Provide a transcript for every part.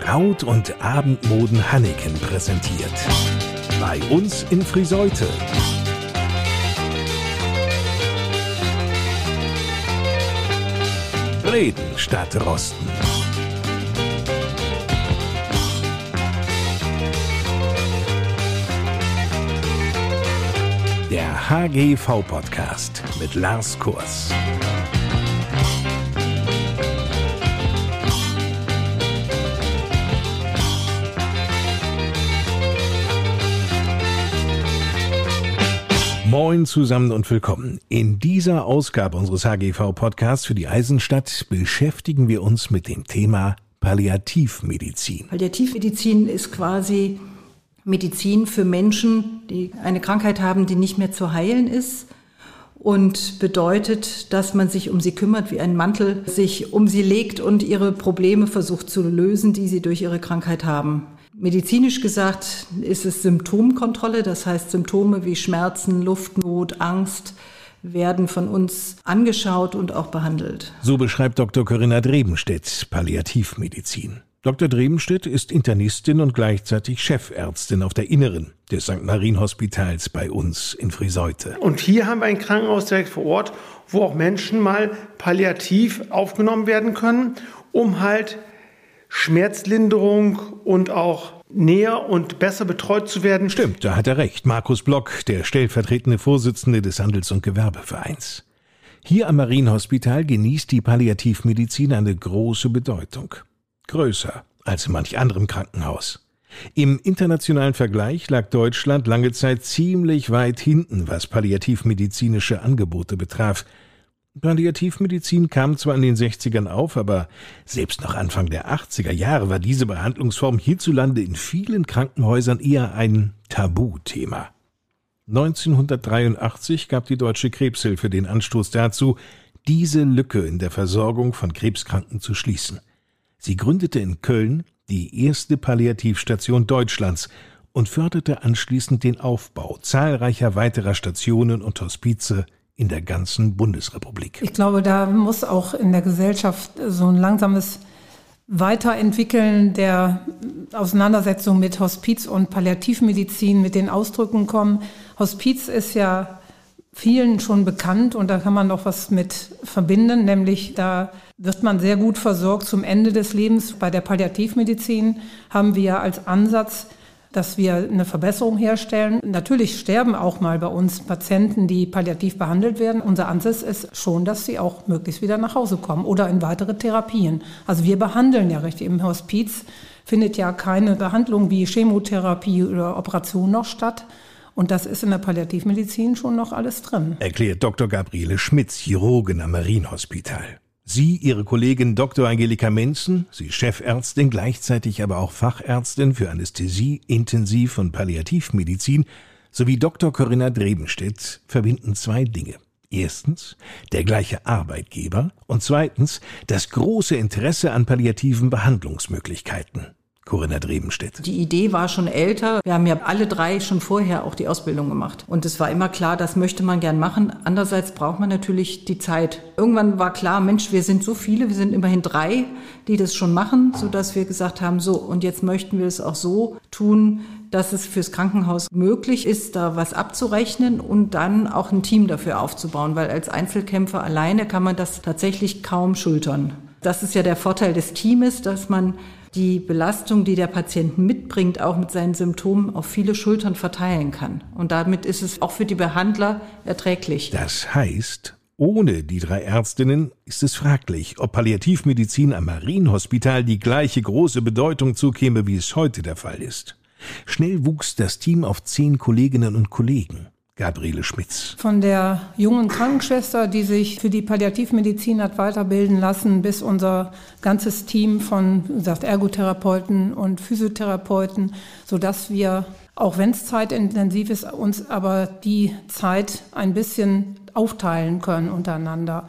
Braut- und Abendmoden Hanneken präsentiert. Bei uns in Friseute. Reden statt Rosten. Der HGV-Podcast mit Lars Kurs. Moin zusammen und willkommen. In dieser Ausgabe unseres HGV-Podcasts für die Eisenstadt beschäftigen wir uns mit dem Thema Palliativmedizin. Palliativmedizin ist quasi Medizin für Menschen, die eine Krankheit haben, die nicht mehr zu heilen ist und bedeutet, dass man sich um sie kümmert, wie ein Mantel sich um sie legt und ihre Probleme versucht zu lösen, die sie durch ihre Krankheit haben. Medizinisch gesagt ist es Symptomkontrolle, das heißt Symptome wie Schmerzen, Luftnot, Angst werden von uns angeschaut und auch behandelt. So beschreibt Dr. Corinna Drebenstedt Palliativmedizin. Dr. Drebenstedt ist Internistin und gleichzeitig Chefärztin auf der Inneren des St. Marienhospitals bei uns in Friseute. Und hier haben wir ein Krankenhaus direkt vor Ort, wo auch Menschen mal palliativ aufgenommen werden können, um halt Schmerzlinderung und auch näher und besser betreut zu werden. Stimmt, da hat er recht. Markus Block, der stellvertretende Vorsitzende des Handels- und Gewerbevereins. Hier am Marienhospital genießt die Palliativmedizin eine große Bedeutung. Größer als in manch anderem Krankenhaus. Im internationalen Vergleich lag Deutschland lange Zeit ziemlich weit hinten, was palliativmedizinische Angebote betraf. Palliativmedizin kam zwar in den 60ern auf, aber selbst noch Anfang der 80er Jahre war diese Behandlungsform hierzulande in vielen Krankenhäusern eher ein Tabuthema. 1983 gab die Deutsche Krebshilfe den Anstoß dazu, diese Lücke in der Versorgung von Krebskranken zu schließen. Sie gründete in Köln die erste Palliativstation Deutschlands und förderte anschließend den Aufbau zahlreicher weiterer Stationen und Hospize in der ganzen Bundesrepublik. Ich glaube, da muss auch in der Gesellschaft so ein langsames Weiterentwickeln der Auseinandersetzung mit Hospiz und Palliativmedizin mit den Ausdrücken kommen. Hospiz ist ja vielen schon bekannt und da kann man noch was mit verbinden, nämlich da wird man sehr gut versorgt zum Ende des Lebens. Bei der Palliativmedizin haben wir als Ansatz dass wir eine Verbesserung herstellen. Natürlich sterben auch mal bei uns Patienten, die palliativ behandelt werden. Unser Ansatz ist schon, dass sie auch möglichst wieder nach Hause kommen oder in weitere Therapien. Also wir behandeln ja richtig. Im Hospiz findet ja keine Behandlung wie Chemotherapie oder Operation noch statt. Und das ist in der Palliativmedizin schon noch alles drin. Erklärt Dr. Gabriele Schmitz, Chirurgin am Marienhospital. Sie, Ihre Kollegin Dr. Angelika Menzen, Sie Chefärztin, gleichzeitig aber auch Fachärztin für Anästhesie, Intensiv- und Palliativmedizin, sowie Dr. Corinna Drebenstedt verbinden zwei Dinge. Erstens der gleiche Arbeitgeber und zweitens das große Interesse an palliativen Behandlungsmöglichkeiten. Corinna Drebenstedt. Die Idee war schon älter. Wir haben ja alle drei schon vorher auch die Ausbildung gemacht. Und es war immer klar, das möchte man gern machen. Andererseits braucht man natürlich die Zeit. Irgendwann war klar, Mensch, wir sind so viele, wir sind immerhin drei, die das schon machen, sodass wir gesagt haben, so, und jetzt möchten wir es auch so tun, dass es fürs Krankenhaus möglich ist, da was abzurechnen und dann auch ein Team dafür aufzubauen, weil als Einzelkämpfer alleine kann man das tatsächlich kaum schultern. Das ist ja der Vorteil des Teams, dass man die Belastung, die der Patient mitbringt, auch mit seinen Symptomen auf viele Schultern verteilen kann. Und damit ist es auch für die Behandler erträglich. Das heißt, ohne die drei Ärztinnen ist es fraglich, ob Palliativmedizin am Marienhospital die gleiche große Bedeutung zukäme, wie es heute der Fall ist. Schnell wuchs das Team auf zehn Kolleginnen und Kollegen. Gabriele Schmitz. Von der jungen Krankenschwester, die sich für die Palliativmedizin hat weiterbilden lassen, bis unser ganzes Team von wie gesagt, Ergotherapeuten und Physiotherapeuten, sodass wir, auch wenn es zeitintensiv ist, uns aber die Zeit ein bisschen aufteilen können untereinander.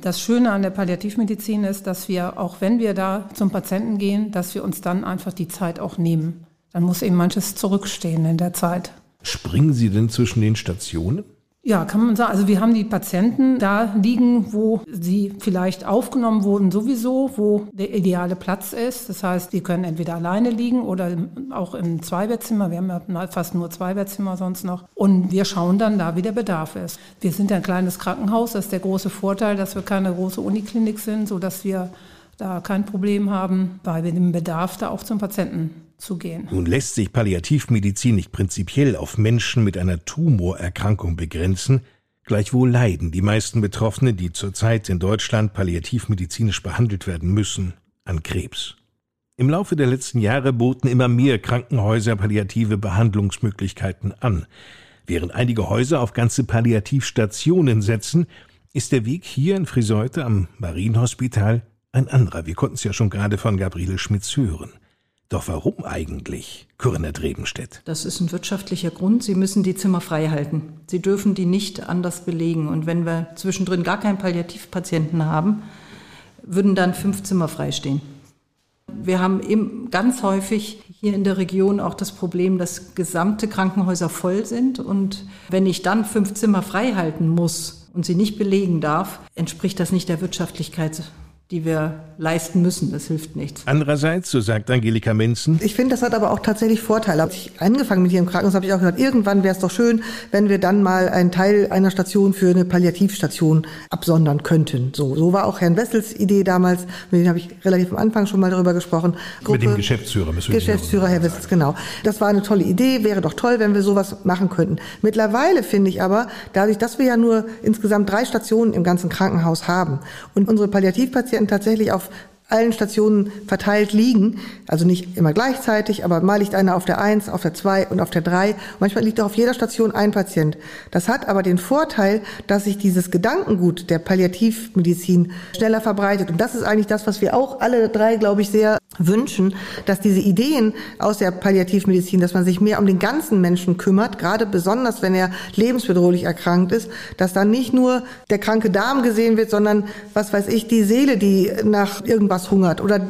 Das Schöne an der Palliativmedizin ist, dass wir, auch wenn wir da zum Patienten gehen, dass wir uns dann einfach die Zeit auch nehmen. Dann muss eben manches zurückstehen in der Zeit. Springen Sie denn zwischen den Stationen? Ja, kann man sagen. Also wir haben die Patienten da liegen, wo sie vielleicht aufgenommen wurden sowieso, wo der ideale Platz ist. Das heißt, die können entweder alleine liegen oder auch im Zweibettzimmer. Wir haben ja fast nur Zweibettzimmer sonst noch. Und wir schauen dann da, wie der Bedarf ist. Wir sind ein kleines Krankenhaus. Das ist der große Vorteil, dass wir keine große Uniklinik sind, sodass wir da kein Problem haben, bei dem Bedarf da auch zum Patienten zu gehen. Nun lässt sich Palliativmedizin nicht prinzipiell auf Menschen mit einer Tumorerkrankung begrenzen, gleichwohl leiden die meisten Betroffene, die zurzeit in Deutschland palliativmedizinisch behandelt werden müssen, an Krebs. Im Laufe der letzten Jahre boten immer mehr Krankenhäuser palliative Behandlungsmöglichkeiten an. Während einige Häuser auf ganze Palliativstationen setzen, ist der Weg hier in Friseute am Marienhospital ein anderer. Wir konnten es ja schon gerade von Gabriele Schmitz hören. Doch warum eigentlich, Corinna Drebenstedt? Das ist ein wirtschaftlicher Grund. Sie müssen die Zimmer frei halten. Sie dürfen die nicht anders belegen. Und wenn wir zwischendrin gar keinen Palliativpatienten haben, würden dann fünf Zimmer freistehen. Wir haben eben ganz häufig hier in der Region auch das Problem, dass gesamte Krankenhäuser voll sind. Und wenn ich dann fünf Zimmer frei halten muss und sie nicht belegen darf, entspricht das nicht der Wirtschaftlichkeit die wir leisten müssen. Das hilft nichts. Andererseits, so sagt Angelika Minzen. Ich finde, das hat aber auch tatsächlich Vorteile. Als ich angefangen mit hier im Krankenhaus habe ich auch gesagt, irgendwann wäre es doch schön, wenn wir dann mal einen Teil einer Station für eine Palliativstation absondern könnten. So, so war auch Herrn Wessels Idee damals. Mit dem habe ich relativ am Anfang schon mal darüber gesprochen. Gruppe, mit dem Geschäftsführer. Müssen Geschäftsführer Herr Wessels, genau. Das war eine tolle Idee. Wäre doch toll, wenn wir sowas machen könnten. Mittlerweile finde ich aber, dadurch, dass wir ja nur insgesamt drei Stationen im ganzen Krankenhaus haben und unsere Palliativpatienten Patienten tatsächlich auf allen Stationen verteilt liegen. Also nicht immer gleichzeitig, aber mal liegt einer auf der Eins, auf der Zwei und auf der Drei. Manchmal liegt auch auf jeder Station ein Patient. Das hat aber den Vorteil, dass sich dieses Gedankengut der Palliativmedizin schneller verbreitet. Und das ist eigentlich das, was wir auch alle drei, glaube ich, sehr wünschen, dass diese Ideen aus der Palliativmedizin, dass man sich mehr um den ganzen Menschen kümmert, gerade besonders, wenn er lebensbedrohlich erkrankt ist, dass dann nicht nur der kranke Darm gesehen wird, sondern, was weiß ich, die Seele, die nach irgendwas was hungert oder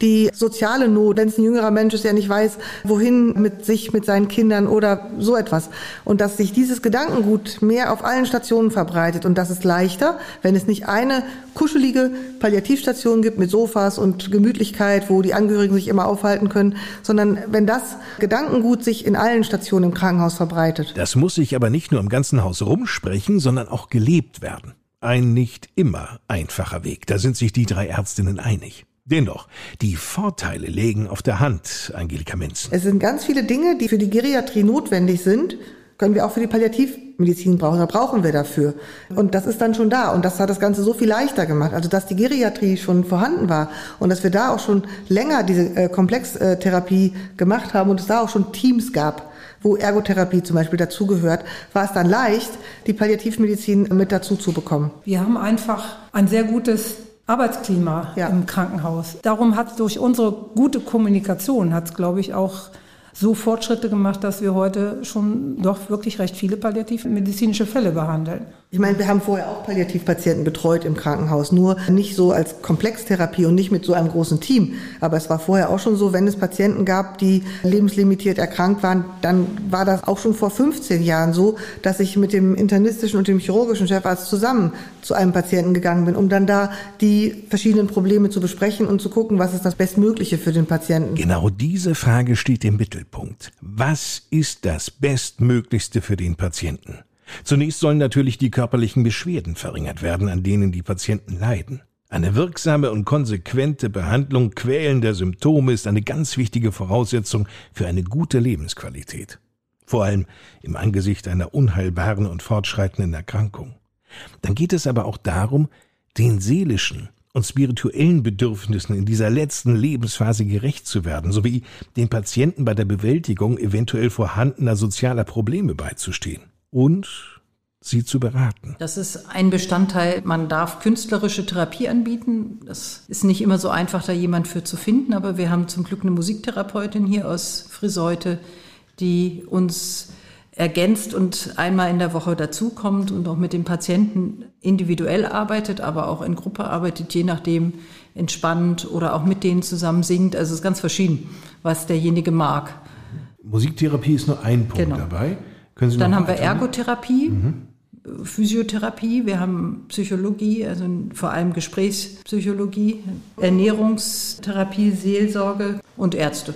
die soziale Not, wenn es ein jüngerer Mensch ist, der nicht weiß, wohin mit sich, mit seinen Kindern oder so etwas. Und dass sich dieses Gedankengut mehr auf allen Stationen verbreitet. Und das ist leichter, wenn es nicht eine kuschelige Palliativstation gibt mit Sofas und Gemütlichkeit, wo die Angehörigen sich immer aufhalten können, sondern wenn das Gedankengut sich in allen Stationen im Krankenhaus verbreitet. Das muss sich aber nicht nur im ganzen Haus rumsprechen, sondern auch gelebt werden. Ein nicht immer einfacher Weg, da sind sich die drei Ärztinnen einig. Dennoch, die Vorteile legen auf der Hand, Angelika Menzen. Es sind ganz viele Dinge, die für die Geriatrie notwendig sind, können wir auch für die Palliativmedizin brauchen. Da brauchen wir dafür. Und das ist dann schon da. Und das hat das Ganze so viel leichter gemacht. Also, dass die Geriatrie schon vorhanden war und dass wir da auch schon länger diese äh, Komplextherapie gemacht haben und es da auch schon Teams gab, wo Ergotherapie zum Beispiel dazugehört, war es dann leicht, die Palliativmedizin mit dazu zu bekommen. Wir haben einfach ein sehr gutes Arbeitsklima ja. im Krankenhaus. Darum hat durch unsere gute Kommunikation, hat es, glaube ich, auch so Fortschritte gemacht, dass wir heute schon doch wirklich recht viele palliativmedizinische Fälle behandeln. Ich meine, wir haben vorher auch Palliativpatienten betreut im Krankenhaus, nur nicht so als Komplextherapie und nicht mit so einem großen Team. Aber es war vorher auch schon so, wenn es Patienten gab, die lebenslimitiert erkrankt waren, dann war das auch schon vor 15 Jahren so, dass ich mit dem internistischen und dem chirurgischen Chefarzt zusammen zu einem Patienten gegangen bin, um dann da die verschiedenen Probleme zu besprechen und zu gucken, was ist das Bestmögliche für den Patienten. Genau diese Frage steht im Mittelpunkt. Was ist das Bestmöglichste für den Patienten? Zunächst sollen natürlich die körperlichen Beschwerden verringert werden, an denen die Patienten leiden. Eine wirksame und konsequente Behandlung quälender Symptome ist eine ganz wichtige Voraussetzung für eine gute Lebensqualität. Vor allem im Angesicht einer unheilbaren und fortschreitenden Erkrankung. Dann geht es aber auch darum, den seelischen und spirituellen Bedürfnissen in dieser letzten Lebensphase gerecht zu werden, sowie den Patienten bei der Bewältigung eventuell vorhandener sozialer Probleme beizustehen und sie zu beraten. Das ist ein Bestandteil. Man darf künstlerische Therapie anbieten. Das ist nicht immer so einfach, da jemand für zu finden, aber wir haben zum Glück eine Musiktherapeutin hier aus Friseute, die uns ergänzt und einmal in der Woche dazukommt und auch mit dem Patienten individuell arbeitet, aber auch in Gruppe arbeitet, je nachdem entspannt oder auch mit denen zusammen singt. Also es ist ganz verschieden, was derjenige mag. Musiktherapie ist nur ein Punkt genau. dabei. Dann haben wir Ergotherapie. Mhm. Physiotherapie, wir haben Psychologie, also vor allem Gesprächspsychologie, Ernährungstherapie, Seelsorge und Ärzte.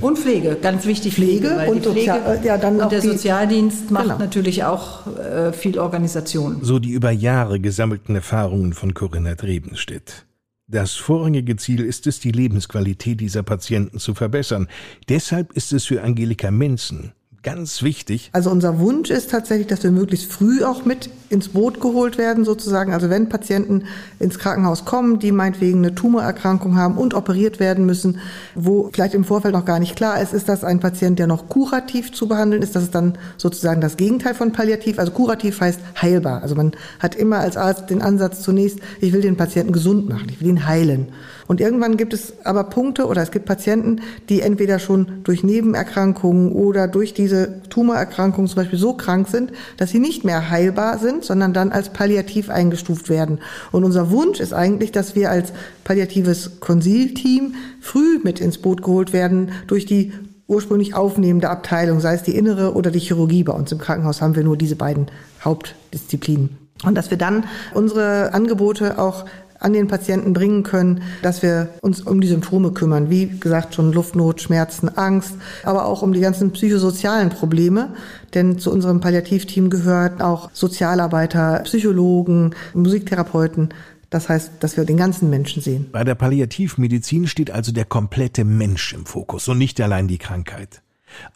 Und Pflege, ganz wichtig Pflege, Pflege und, Pflege Sozial, ja, dann und der Sozialdienst macht genau. natürlich auch äh, viel Organisation. So die über Jahre gesammelten Erfahrungen von Corinna Drebenstedt. Das vorrangige Ziel ist es, die Lebensqualität dieser Patienten zu verbessern. Deshalb ist es für Angelika Menzen ganz wichtig. Also unser Wunsch ist tatsächlich, dass wir möglichst früh auch mit ins Boot geholt werden sozusagen. Also wenn Patienten ins Krankenhaus kommen, die meinetwegen eine Tumorerkrankung haben und operiert werden müssen, wo vielleicht im Vorfeld noch gar nicht klar ist, ist das ein Patient, der noch kurativ zu behandeln ist. Das ist dann sozusagen das Gegenteil von palliativ. Also kurativ heißt heilbar. Also man hat immer als Arzt den Ansatz zunächst, ich will den Patienten gesund machen, ich will ihn heilen. Und irgendwann gibt es aber Punkte oder es gibt Patienten, die entweder schon durch Nebenerkrankungen oder durch diese Tumorerkrankungen zum Beispiel so krank sind, dass sie nicht mehr heilbar sind, sondern dann als palliativ eingestuft werden. Und unser Wunsch ist eigentlich, dass wir als palliatives Konsilteam früh mit ins Boot geholt werden durch die ursprünglich aufnehmende Abteilung, sei es die innere oder die Chirurgie. Bei uns im Krankenhaus haben wir nur diese beiden Hauptdisziplinen. Und dass wir dann unsere Angebote auch an den Patienten bringen können, dass wir uns um die Symptome kümmern. Wie gesagt, schon Luftnot, Schmerzen, Angst, aber auch um die ganzen psychosozialen Probleme. Denn zu unserem Palliativteam gehören auch Sozialarbeiter, Psychologen, Musiktherapeuten. Das heißt, dass wir den ganzen Menschen sehen. Bei der Palliativmedizin steht also der komplette Mensch im Fokus und nicht allein die Krankheit.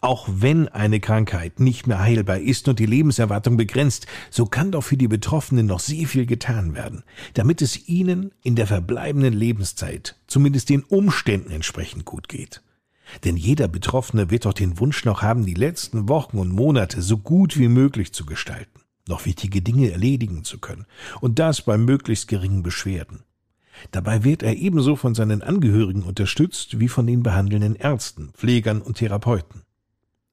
Auch wenn eine Krankheit nicht mehr heilbar ist und die Lebenserwartung begrenzt, so kann doch für die Betroffenen noch sehr viel getan werden, damit es ihnen in der verbleibenden Lebenszeit zumindest den Umständen entsprechend gut geht. Denn jeder Betroffene wird doch den Wunsch noch haben, die letzten Wochen und Monate so gut wie möglich zu gestalten, noch wichtige Dinge erledigen zu können, und das bei möglichst geringen Beschwerden. Dabei wird er ebenso von seinen Angehörigen unterstützt wie von den behandelnden Ärzten, Pflegern und Therapeuten.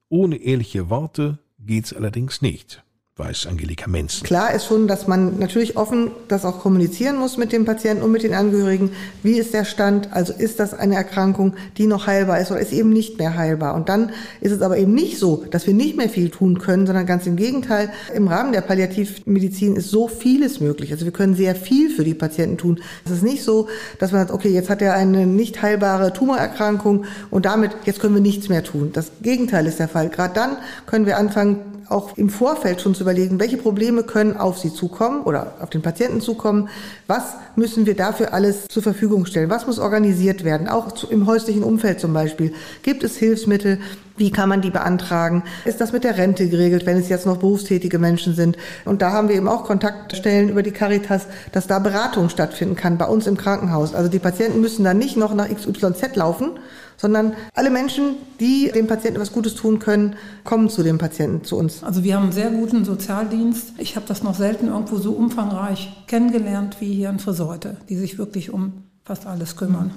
Ohne ehrliche Worte geht's allerdings nicht weiß Angelika Menz. Klar ist schon, dass man natürlich offen das auch kommunizieren muss mit dem Patienten und mit den Angehörigen. Wie ist der Stand? Also ist das eine Erkrankung, die noch heilbar ist oder ist eben nicht mehr heilbar? Und dann ist es aber eben nicht so, dass wir nicht mehr viel tun können, sondern ganz im Gegenteil. Im Rahmen der Palliativmedizin ist so vieles möglich. Also wir können sehr viel für die Patienten tun. Es ist nicht so, dass man sagt, okay, jetzt hat er eine nicht heilbare Tumorerkrankung und damit, jetzt können wir nichts mehr tun. Das Gegenteil ist der Fall. Gerade dann können wir anfangen, auch im Vorfeld schon zu überlegen, welche Probleme können auf Sie zukommen oder auf den Patienten zukommen, was müssen wir dafür alles zur Verfügung stellen, was muss organisiert werden, auch im häuslichen Umfeld zum Beispiel. Gibt es Hilfsmittel, wie kann man die beantragen? Ist das mit der Rente geregelt, wenn es jetzt noch berufstätige Menschen sind? Und da haben wir eben auch Kontaktstellen über die Caritas, dass da Beratung stattfinden kann bei uns im Krankenhaus. Also die Patienten müssen dann nicht noch nach XYZ laufen, sondern alle Menschen, die dem Patienten was Gutes tun können, kommen zu dem Patienten, zu uns. Also wir haben einen sehr guten Sozialdienst. Ich habe das noch selten irgendwo so umfangreich kennengelernt wie hier in Friseute, die sich wirklich um fast alles kümmern.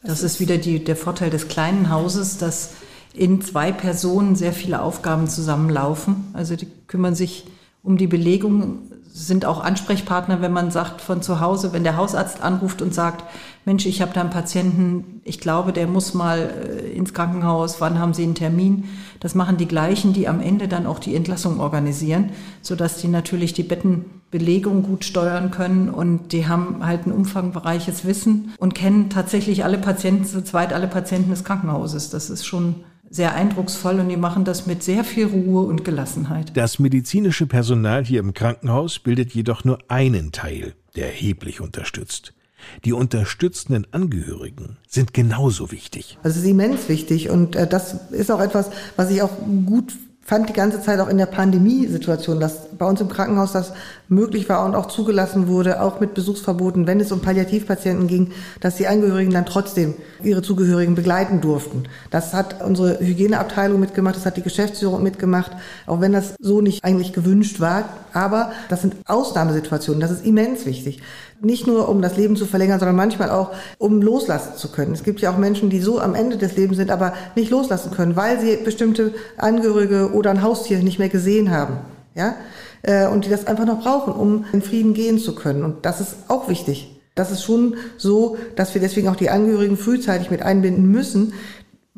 Das, das ist, ist wieder die, der Vorteil des kleinen Hauses, dass in zwei Personen sehr viele Aufgaben zusammenlaufen. Also die kümmern sich um die Belegung, sind auch Ansprechpartner, wenn man sagt von zu Hause, wenn der Hausarzt anruft und sagt, Mensch, ich habe da einen Patienten, ich glaube, der muss mal äh, ins Krankenhaus, wann haben Sie einen Termin? Das machen die gleichen, die am Ende dann auch die Entlassung organisieren, sodass die natürlich die Bettenbelegung gut steuern können und die haben halt ein umfangreiches Wissen und kennen tatsächlich alle Patienten, zu zweit alle Patienten des Krankenhauses. Das ist schon sehr eindrucksvoll und die machen das mit sehr viel Ruhe und Gelassenheit. Das medizinische Personal hier im Krankenhaus bildet jedoch nur einen Teil, der erheblich unterstützt. Die unterstützenden Angehörigen sind genauso wichtig. Das ist immens wichtig und äh, das ist auch etwas, was ich auch gut fand die ganze Zeit auch in der Pandemiesituation, dass bei uns im Krankenhaus das möglich war und auch zugelassen wurde, auch mit Besuchsverboten, wenn es um Palliativpatienten ging, dass die Angehörigen dann trotzdem ihre Zugehörigen begleiten durften. Das hat unsere Hygieneabteilung mitgemacht, das hat die Geschäftsführung mitgemacht, auch wenn das so nicht eigentlich gewünscht war. Aber das sind Ausnahmesituationen, das ist immens wichtig nicht nur um das Leben zu verlängern, sondern manchmal auch um loslassen zu können. Es gibt ja auch Menschen, die so am Ende des Lebens sind, aber nicht loslassen können, weil sie bestimmte Angehörige oder ein Haustier nicht mehr gesehen haben. Ja? Äh, und die das einfach noch brauchen, um in Frieden gehen zu können. Und das ist auch wichtig. Das ist schon so, dass wir deswegen auch die Angehörigen frühzeitig mit einbinden müssen,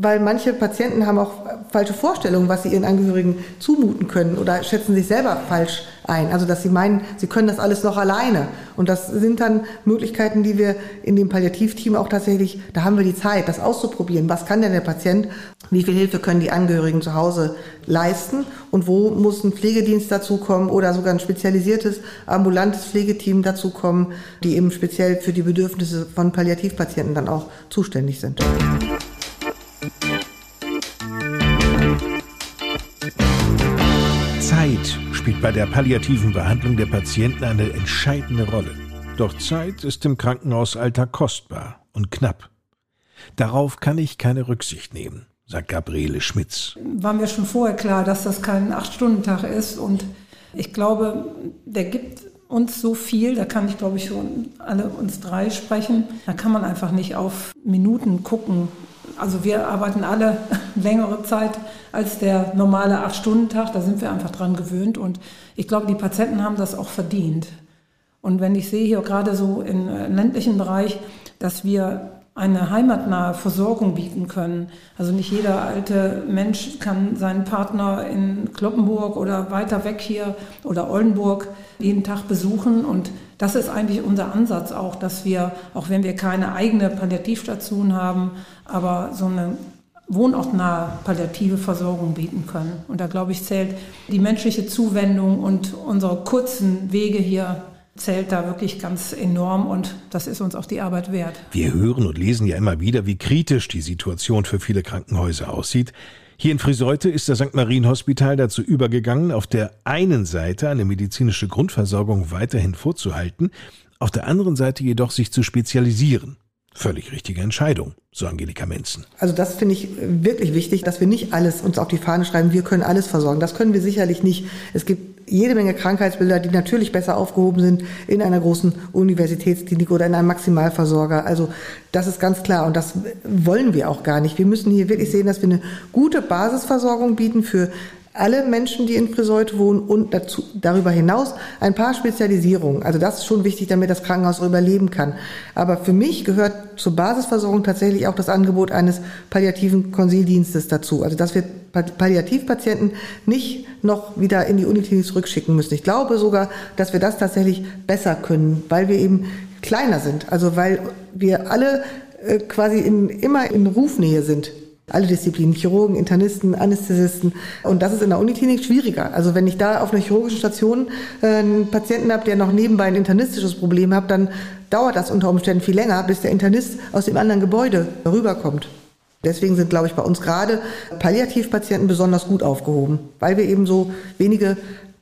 weil manche Patienten haben auch falsche Vorstellungen, was sie ihren Angehörigen zumuten können oder schätzen sich selber falsch ein. Also dass sie meinen, sie können das alles noch alleine. Und das sind dann Möglichkeiten, die wir in dem Palliativteam auch tatsächlich, da haben wir die Zeit, das auszuprobieren. Was kann denn der Patient? Wie viel Hilfe können die Angehörigen zu Hause leisten? Und wo muss ein Pflegedienst dazukommen oder sogar ein spezialisiertes ambulantes Pflegeteam dazukommen, die eben speziell für die Bedürfnisse von Palliativpatienten dann auch zuständig sind? Bei der palliativen Behandlung der Patienten eine entscheidende Rolle. Doch Zeit ist im Krankenhausalltag kostbar und knapp. Darauf kann ich keine Rücksicht nehmen, sagt Gabriele Schmitz. War mir schon vorher klar, dass das kein Acht-Stunden-Tag ist und ich glaube, der gibt uns so viel, da kann ich glaube ich schon alle uns drei sprechen, da kann man einfach nicht auf Minuten gucken, also wir arbeiten alle längere Zeit als der normale Acht-Stunden-Tag. Da sind wir einfach dran gewöhnt. Und ich glaube, die Patienten haben das auch verdient. Und wenn ich sehe hier gerade so im äh, ländlichen Bereich, dass wir eine heimatnahe Versorgung bieten können. Also nicht jeder alte Mensch kann seinen Partner in Kloppenburg oder weiter weg hier oder Oldenburg jeden Tag besuchen. Und das ist eigentlich unser Ansatz auch, dass wir, auch wenn wir keine eigene Palliativstation haben, aber so eine wohnortnahe palliative Versorgung bieten können. Und da glaube ich, zählt die menschliche Zuwendung und unsere kurzen Wege hier zählt da wirklich ganz enorm und das ist uns auch die Arbeit wert. Wir hören und lesen ja immer wieder, wie kritisch die Situation für viele Krankenhäuser aussieht. Hier in Friseute ist das St. Marien Hospital dazu übergegangen, auf der einen Seite eine medizinische Grundversorgung weiterhin vorzuhalten, auf der anderen Seite jedoch sich zu spezialisieren. Völlig richtige Entscheidung, so Angelika Menzen. Also das finde ich wirklich wichtig, dass wir nicht alles uns auf die Fahne schreiben, wir können alles versorgen. Das können wir sicherlich nicht. Es gibt jede Menge Krankheitsbilder, die natürlich besser aufgehoben sind in einer großen Universitätsklinik oder in einem Maximalversorger. Also das ist ganz klar und das wollen wir auch gar nicht. Wir müssen hier wirklich sehen, dass wir eine gute Basisversorgung bieten für alle Menschen, die in Friseute wohnen und dazu, darüber hinaus ein paar Spezialisierungen. Also das ist schon wichtig, damit das Krankenhaus überleben kann. Aber für mich gehört zur Basisversorgung tatsächlich auch das Angebot eines palliativen Konsildienstes dazu. Also dass wir Palliativpatienten nicht noch wieder in die Uniklinik zurückschicken müssen. Ich glaube sogar, dass wir das tatsächlich besser können, weil wir eben kleiner sind. Also weil wir alle äh, quasi in, immer in Rufnähe sind alle Disziplinen, Chirurgen, Internisten, Anästhesisten. Und das ist in der Uniklinik schwieriger. Also wenn ich da auf einer chirurgischen Station äh, einen Patienten habe, der noch nebenbei ein internistisches Problem hat, dann dauert das unter Umständen viel länger, bis der Internist aus dem anderen Gebäude rüberkommt. Deswegen sind, glaube ich, bei uns gerade Palliativpatienten besonders gut aufgehoben, weil wir eben so wenige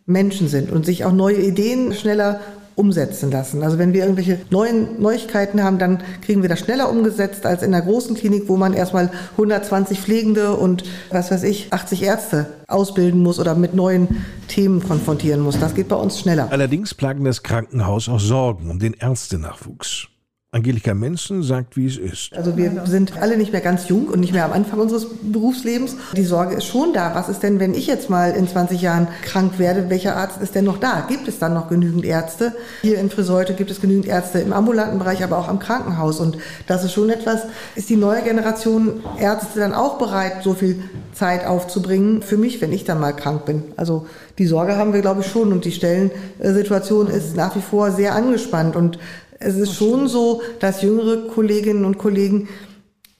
Menschen sind und sich auch neue Ideen schneller umsetzen lassen. Also wenn wir irgendwelche neuen Neuigkeiten haben, dann kriegen wir das schneller umgesetzt als in der großen Klinik, wo man erstmal 120 Pflegende und was weiß ich, 80 Ärzte ausbilden muss oder mit neuen Themen konfrontieren muss. Das geht bei uns schneller. Allerdings plagen das Krankenhaus auch Sorgen um den Ärztenachwuchs. Angelika Mensen sagt, wie es ist. Also wir sind alle nicht mehr ganz jung und nicht mehr am Anfang unseres Berufslebens. Die Sorge ist schon da. Was ist denn, wenn ich jetzt mal in 20 Jahren krank werde? Welcher Arzt ist denn noch da? Gibt es dann noch genügend Ärzte? Hier in Friseute gibt es genügend Ärzte im ambulanten Bereich, aber auch am Krankenhaus. Und das ist schon etwas, ist die neue Generation Ärzte dann auch bereit, so viel Zeit aufzubringen für mich, wenn ich dann mal krank bin? Also die Sorge haben wir, glaube ich, schon. Und die Stellensituation ist nach wie vor sehr angespannt. Und es ist schon so, dass jüngere Kolleginnen und Kollegen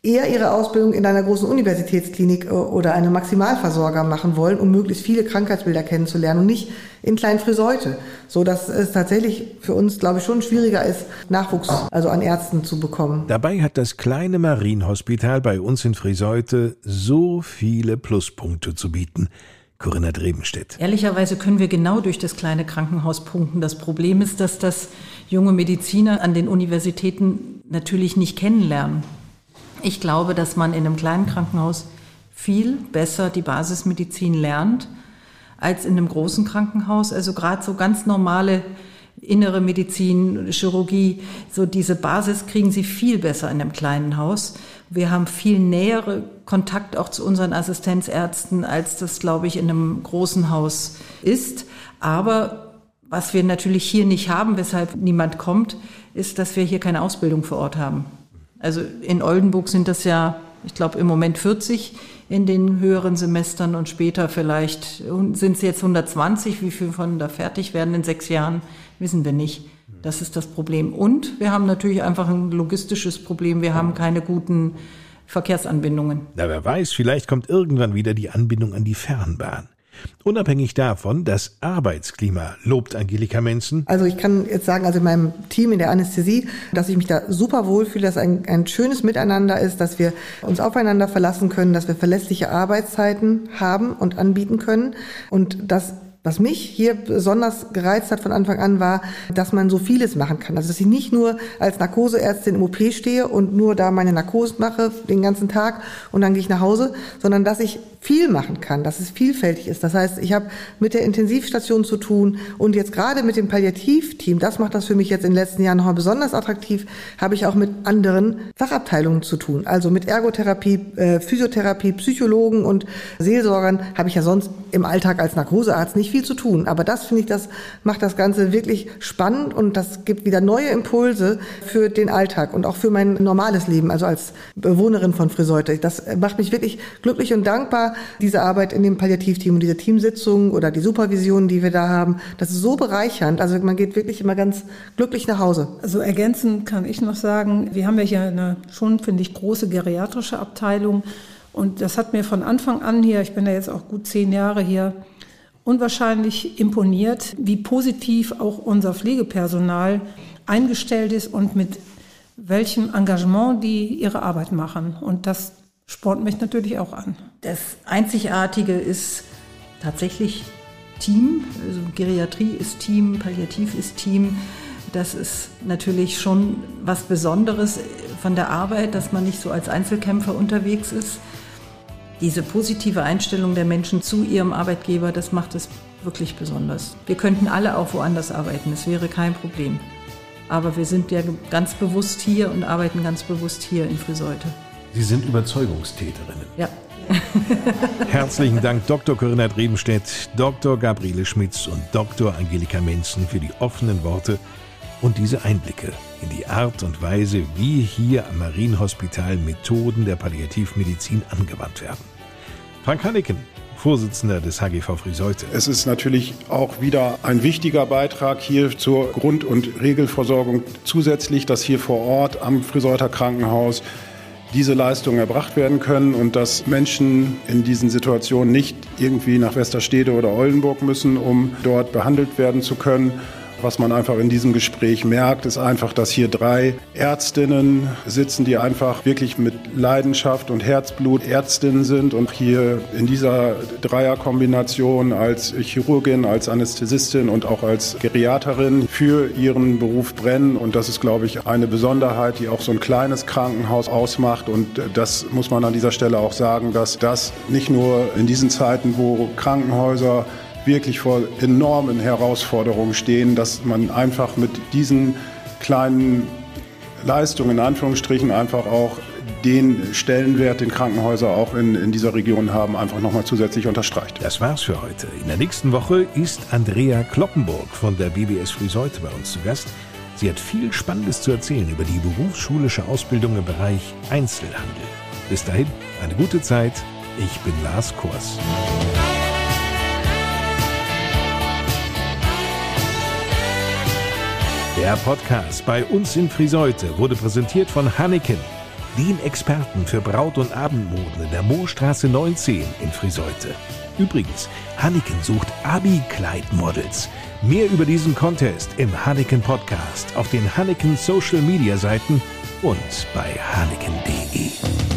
eher ihre Ausbildung in einer großen Universitätsklinik äh, oder einem Maximalversorger machen wollen, um möglichst viele Krankheitsbilder kennenzulernen und nicht in kleinen Friseute. So dass es tatsächlich für uns, glaube ich, schon schwieriger ist, Nachwuchs, also an Ärzten zu bekommen. Dabei hat das kleine Marienhospital bei uns in Friseute so viele Pluspunkte zu bieten. Corinna Drebenstedt. Ehrlicherweise können wir genau durch das kleine Krankenhaus punkten. Das Problem ist, dass das junge Mediziner an den Universitäten natürlich nicht kennenlernen. Ich glaube, dass man in einem kleinen Krankenhaus viel besser die Basismedizin lernt als in einem großen Krankenhaus. Also gerade so ganz normale innere Medizin, Chirurgie, so diese Basis kriegen sie viel besser in einem kleinen Haus. Wir haben viel nähere Kontakt auch zu unseren Assistenzärzten, als das, glaube ich, in einem großen Haus ist. Aber was wir natürlich hier nicht haben, weshalb niemand kommt, ist, dass wir hier keine Ausbildung vor Ort haben. Also in Oldenburg sind das ja Ich glaube im Moment 40 in den höheren Semestern und später vielleicht sind es jetzt 120. Wie viel von da fertig werden in sechs Jahren, wissen wir nicht. Das ist das Problem. Und wir haben natürlich einfach ein logistisches Problem. Wir haben keine guten Verkehrsanbindungen. Na, wer weiß, vielleicht kommt irgendwann wieder die Anbindung an die Fernbahn. Unabhängig davon, das Arbeitsklima lobt Angelika Menzen. Also ich kann jetzt sagen, also in meinem Team in der Anästhesie, dass ich mich da super wohlfühle, dass ein, ein schönes Miteinander ist, dass wir uns aufeinander verlassen können, dass wir verlässliche Arbeitszeiten haben und anbieten können und dass was mich hier besonders gereizt hat von Anfang an war, dass man so vieles machen kann. Also dass ich nicht nur als Narkoseärztin im OP stehe und nur da meine Narkose mache den ganzen Tag und dann gehe ich nach Hause, sondern dass ich viel machen kann, dass es vielfältig ist. Das heißt, ich habe mit der Intensivstation zu tun und jetzt gerade mit dem Palliativteam, das macht das für mich jetzt in den letzten Jahren nochmal besonders attraktiv, habe ich auch mit anderen Fachabteilungen zu tun. Also mit Ergotherapie, äh, Physiotherapie, Psychologen und Seelsorgern habe ich ja sonst im Alltag als Narkosearzt nicht viel zu tun. Aber das finde ich, das macht das Ganze wirklich spannend und das gibt wieder neue Impulse für den Alltag und auch für mein normales Leben, also als Bewohnerin von Friseute. Das macht mich wirklich glücklich und dankbar, diese Arbeit in dem Palliativteam und diese Teamsitzungen oder die Supervisionen, die wir da haben, das ist so bereichernd. Also man geht wirklich immer ganz glücklich nach Hause. Also ergänzend kann ich noch sagen, wir haben ja hier eine schon, finde ich, große geriatrische Abteilung. Und das hat mir von Anfang an hier, ich bin ja jetzt auch gut zehn Jahre hier, unwahrscheinlich imponiert, wie positiv auch unser Pflegepersonal eingestellt ist und mit welchem Engagement die ihre Arbeit machen. Und das spornt mich natürlich auch an. Das Einzigartige ist tatsächlich Team. Also Geriatrie ist Team, Palliativ ist Team. Das ist natürlich schon was Besonderes von der Arbeit, dass man nicht so als Einzelkämpfer unterwegs ist. Diese positive Einstellung der Menschen zu ihrem Arbeitgeber, das macht es wirklich besonders. Wir könnten alle auch woanders arbeiten, es wäre kein Problem. Aber wir sind ja ganz bewusst hier und arbeiten ganz bewusst hier in Friseute. Sie sind Überzeugungstäterinnen. Ja. Herzlichen Dank, Dr. Corinna Drebenstedt, Dr. Gabriele Schmitz und Dr. Angelika Menzen für die offenen Worte und diese Einblicke in die Art und Weise, wie hier am Marienhospital Methoden der Palliativmedizin angewandt werden. Frank Hanneken, Vorsitzender des HGV Friseute. Es ist natürlich auch wieder ein wichtiger Beitrag hier zur Grund- und Regelversorgung zusätzlich, dass hier vor Ort am Friseuter Krankenhaus diese Leistungen erbracht werden können und dass Menschen in diesen Situationen nicht irgendwie nach Westerstede oder Oldenburg müssen, um dort behandelt werden zu können, was man einfach in diesem Gespräch merkt, ist einfach, dass hier drei Ärztinnen sitzen, die einfach wirklich mit Leidenschaft und Herzblut Ärztinnen sind und hier in dieser Dreierkombination als Chirurgin, als Anästhesistin und auch als Geriaterin für ihren Beruf brennen. Und das ist, glaube ich, eine Besonderheit, die auch so ein kleines Krankenhaus ausmacht. Und das muss man an dieser Stelle auch sagen, dass das nicht nur in diesen Zeiten, wo Krankenhäuser wirklich vor enormen Herausforderungen stehen, dass man einfach mit diesen kleinen Leistungen in Anführungsstrichen einfach auch den Stellenwert, den Krankenhäuser auch in, in dieser Region haben, einfach nochmal zusätzlich unterstreicht. Das war's für heute. In der nächsten Woche ist Andrea Kloppenburg von der BBS Friseute bei uns zu Gast. Sie hat viel Spannendes zu erzählen über die berufsschulische Ausbildung im Bereich Einzelhandel. Bis dahin, eine gute Zeit. Ich bin Lars Kors. Der Podcast bei uns in Friseute wurde präsentiert von Hanneken, den Experten für Braut- und Abendmoden in der Moorstraße 19 in Friseute. Übrigens, Hanneken sucht Abi-Kleid-Models. Mehr über diesen Contest im Hanneken Podcast auf den Hanneken Social Media Seiten und bei hanneken.de.